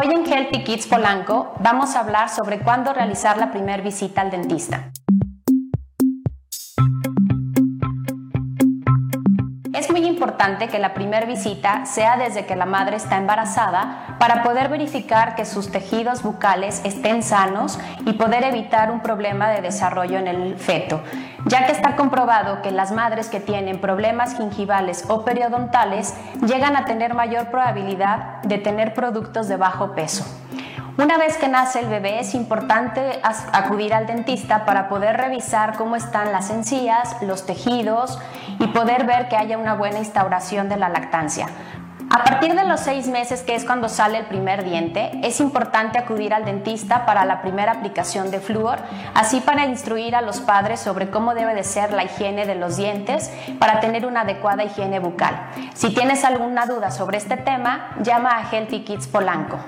Hoy en Healthy Kids Polanco vamos a hablar sobre cuándo realizar la primera visita al dentista. Importante que la primera visita sea desde que la madre está embarazada para poder verificar que sus tejidos bucales estén sanos y poder evitar un problema de desarrollo en el feto, ya que está comprobado que las madres que tienen problemas gingivales o periodontales llegan a tener mayor probabilidad de tener productos de bajo peso. Una vez que nace el bebé es importante acudir al dentista para poder revisar cómo están las encías, los tejidos y poder ver que haya una buena instauración de la lactancia. A partir de los seis meses, que es cuando sale el primer diente, es importante acudir al dentista para la primera aplicación de flúor, así para instruir a los padres sobre cómo debe de ser la higiene de los dientes para tener una adecuada higiene bucal. Si tienes alguna duda sobre este tema, llama a Healthy Kids Polanco.